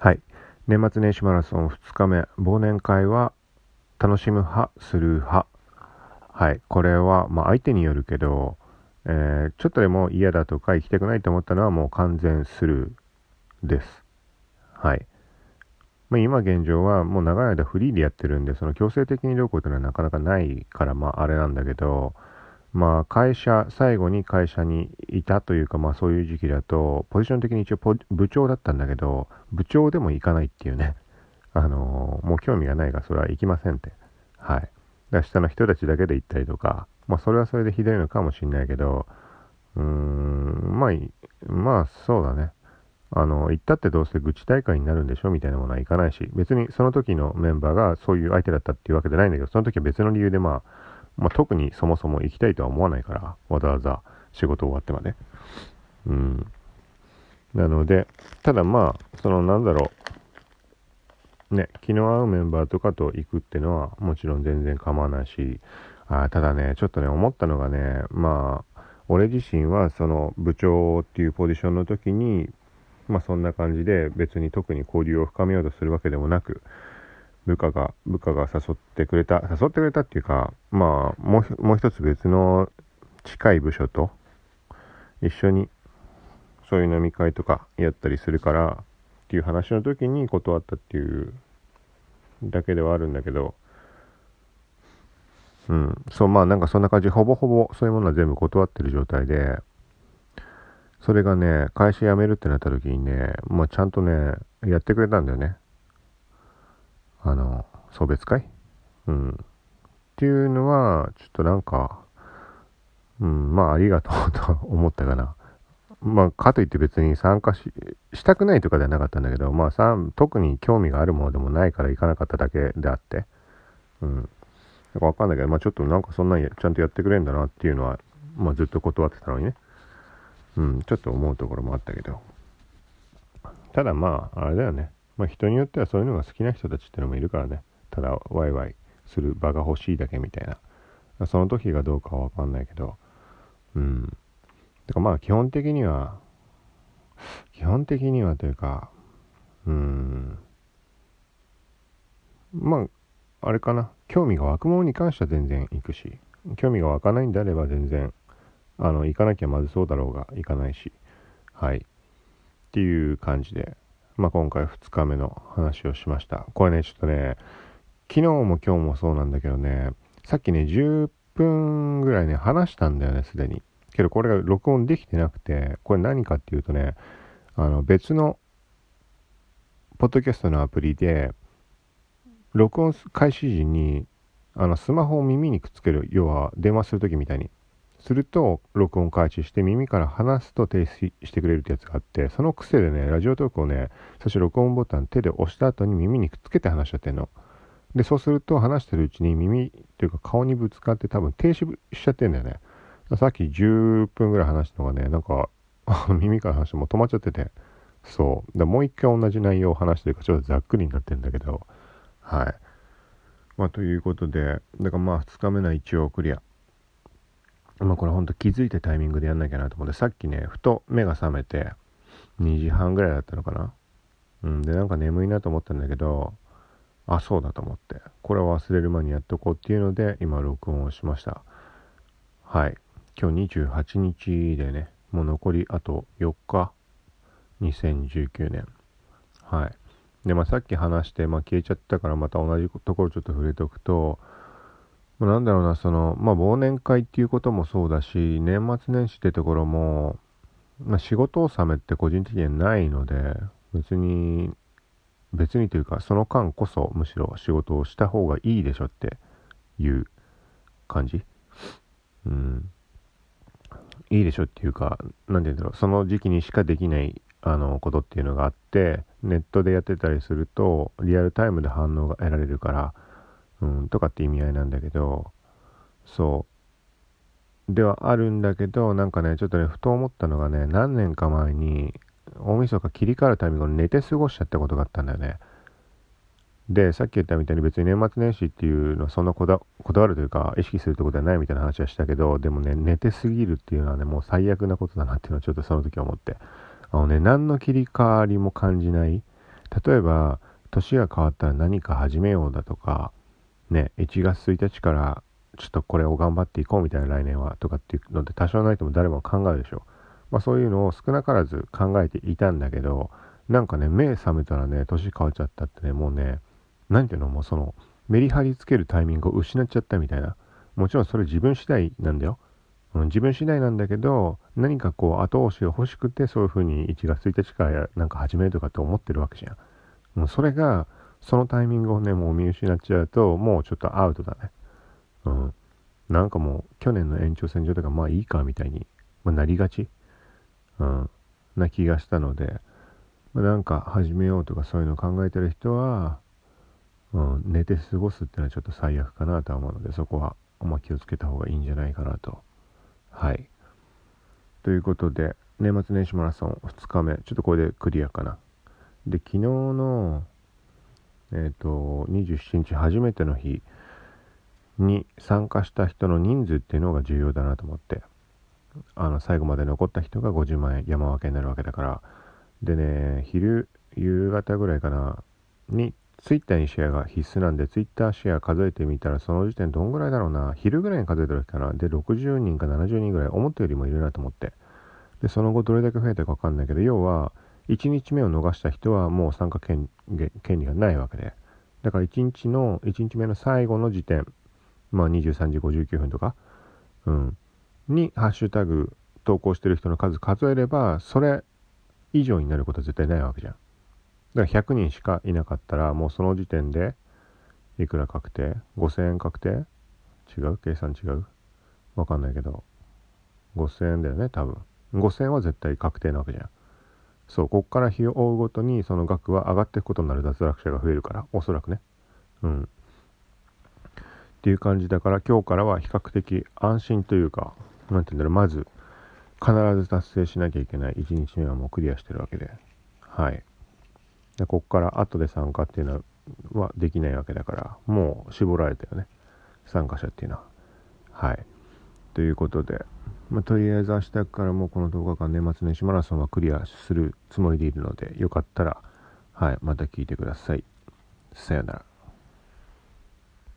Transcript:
はい。年末年始マラソン2日目、忘年会は楽しむ派、する派。はい。これは、まあ相手によるけど、えーちょっとでも嫌だとか行きたくないと思ったのはもう完全スルーです。はい。まあ、今現状はもう長い間フリーでやってるんで、その強制的にどうこうというのはなかなかないから、まああれなんだけど、まあ会社、最後に会社にいたというか、まあそういう時期だと、ポジション的に一応部長だったんだけど、部長でも行かないっていうね。あのーもう興味がないからそれは行きませんって。はい。だ下の人たちだけで行ったりとか、まあそれはそれでひどいのかもしれないけど、うーん、まあ、まあそうだね。あの、行ったってどうせ愚痴大会になるんでしょみたいなものはいかないし、別にその時のメンバーがそういう相手だったっていうわけじゃないんだけど、その時は別の理由でまあ、まあ特にそもそも行きたいとは思わないから、わざわざ仕事終わってまで。うん。なので、ただまあ、そのなんだろう、ね、気の合うメンバーとかと行くっていうのはもちろん全然構わないし、あただね、ちょっとね、思ったのがね、まあ、俺自身はその部長っていうポジションの時に、まあそんな感じで別に特に交流を深めようとするわけでもなく、部下が、部下が誘ってくれた、誘ってくれたっていうか、まあ、もう、もう一つ別の近い部署と一緒にそういう飲み会とかやったりするからっていう話の時に断ったっていうだけではあるんだけど、うん、そう、まあなんかそんな感じ、ほぼほぼそういうものは全部断ってる状態で、それがね、会社辞めるってなった時にね、まあちゃんとね、やってくれたんだよね。あの、送別会？うん。っていうのは、ちょっとなんか、うん、まあありがとうと思ったかな。まあ、かといって別に参加し、したくないとかではなかったんだけど、まあさ、特に興味があるものでもないから行かなかっただけであって、うん。なんかわかんないけど、まあちょっとなんかそんなんちゃんとやってくれんだなっていうのは、まあずっと断ってたのにね。うん、ちょっと思うところもあったけど。ただまあ、あれだよね。まあ人によってはそういうのが好きな人たちってのもいるからね。ただ、ワイワイする場が欲しいだけみたいな。その時がどうかはわかんないけど、うん。てかまあ基本的には、基本的にはというか、うん、まあ、あれかな、興味が湧くものに関しては全然行くし、興味が湧かないんであれば全然、あの、行かなきゃまずそうだろうが行かないし、はい。っていう感じで、まあ今回2日目の話をしました。これね、ちょっとね、昨日も今日もそうなんだけどね、さっきね、10分ぐらいね、話したんだよね、すでに。けどこれが録音できてなくて、これ何かっていうとね、あの別のポッドキャストのアプリで、録音開始時に、あのスマホを耳にくっつける、要は電話するときみたいに。すると、録音開始して耳から離すと停止してくれるってやつがあって、その癖でね、ラジオトークをね、最初録音ボタン手で押した後に耳にくっつけて話しちゃってんの。で、そうすると話してるうちに耳っていうか顔にぶつかって多分停止しちゃってんだよね。さっき10分ぐらい話したのがね、なんか、耳から話しても止まっちゃってて、そう。でもう一回同じ内容を話してるからちょっとざっくりになってんだけど、はい。まあ、ということで、だからまあ、2日目の一応クリア。まあ、これほんと気づいたタイミングでやんなきゃなと思って、さっきね、ふと目が覚めて、2時半ぐらいだったのかな。うん、で、なんか眠いなと思ったんだけど、あ、そうだと思って、これは忘れる前にやっとこうっていうので、今録音をしました。はい。今日28日でね、もう残りあと4日、2019年。はい。で、まあさっき話して、まあ消えちゃったからまた同じところちょっと触れておくと、なんだろうな、その、まあ忘年会っていうこともそうだし、年末年始ってところも、まあ仕事納めって個人的にはないので、別に、別にというか、その間こそむしろ仕事をした方がいいでしょっていう感じ。うん。いいでしょっていうか、なんて言うんだろう、その時期にしかできない、あの、ことっていうのがあって、ネットでやってたりすると、リアルタイムで反応が得られるから、うん、とかって意味合いなんだけど、そう。ではあるんだけど、なんかね、ちょっとね、ふと思ったのがね、何年か前に、大晦日切り替わるタイミングで寝て過ごしちゃったことがあったんだよね。で、さっき言ったみたいに別に年末年始っていうのはそんなこだこだわるというか意識するってことはないみたいな話はしたけど、でもね、寝てすぎるっていうのはね、もう最悪なことだなっていうのはちょっとその時思って。あのね、何の切り替わりも感じない。例えば年が変わったら何か始めようだとかね1月1日からちょっとこれを頑張っていこうみたいな来年はとかっていうのって多少ないとも誰も考えるでしょまあそういうのを少なからず考えていたんだけどなんかね目覚めたらね年変わっちゃったってねもうね何ていうのもうそのメリハリつけるタイミングを失っちゃったみたいな。もちろんそれ自分次第なんだよ、うん、自分次第なんだけど何かこう後押しが欲しくてそういう風に1月1日からなんか始めるとかって思ってるわけじゃん。もうそれがそのタイミングをねもう見失っちゃうともうちょっとアウトだね。うん。なんかもう去年の延長線上とかまあいいかみたいに、まあ、なりがちうんな気がしたので、まあ、なんか始めようとかそういうのを考えてる人はうん、寝て過ごすっていうのはちょっと最悪かなとは思うのでそこはま気をつけた方がいいんじゃないかなと。はい。ということで年末年始マラソン2日目。ちょっとこれでクリアかな。で昨日のえっ、ー、と27日初めての日に参加した人の人数っていうのが重要だなと思ってあの最後まで残った人が50万円山分けになるわけだからでね昼夕方ぐらいかなにツイッターにシェアが必須なんで、ツイッターシェア数えてみたら、その時点どんぐらいだろうな。昼ぐらいに数えた時かな。で、60人か70人ぐらい、思ったよりもいるなと思って。で、その後どれだけ増えたかわかんないけど、要は、1日目を逃した人はもう参加権利がないわけで。だから1日の、1日目の最後の時点、まあ23時59分とか、うん、にハッシュタグ投稿してる人の数数えれば、それ以上になることは絶対ないわけじゃん。だから100人しかいなかったら、もうその時点で、いくら確定 ?5000 円確定？違う？計算違う？わかんないけど。5000円だよね、多分。5000円は絶対確定なわけじゃん。そう、こっから日を追うごとにその額は上がっていくことになる脱落者が増えるから、おそらくね。うん。っていう感じだから今日からは比較的安心というか、なんて言うんだろう、まず必ず達成しなきゃいけない1日目はもうクリアしてるわけで。はい。でこっから後で参加っていうのはできないわけだからもう絞られたよね参加者っていうのははいということで、まあ、とりあえず明日からもこの10日間年末年始マラソンはクリアするつもりでいるのでよかったらはいまた聞いてください。さよなら。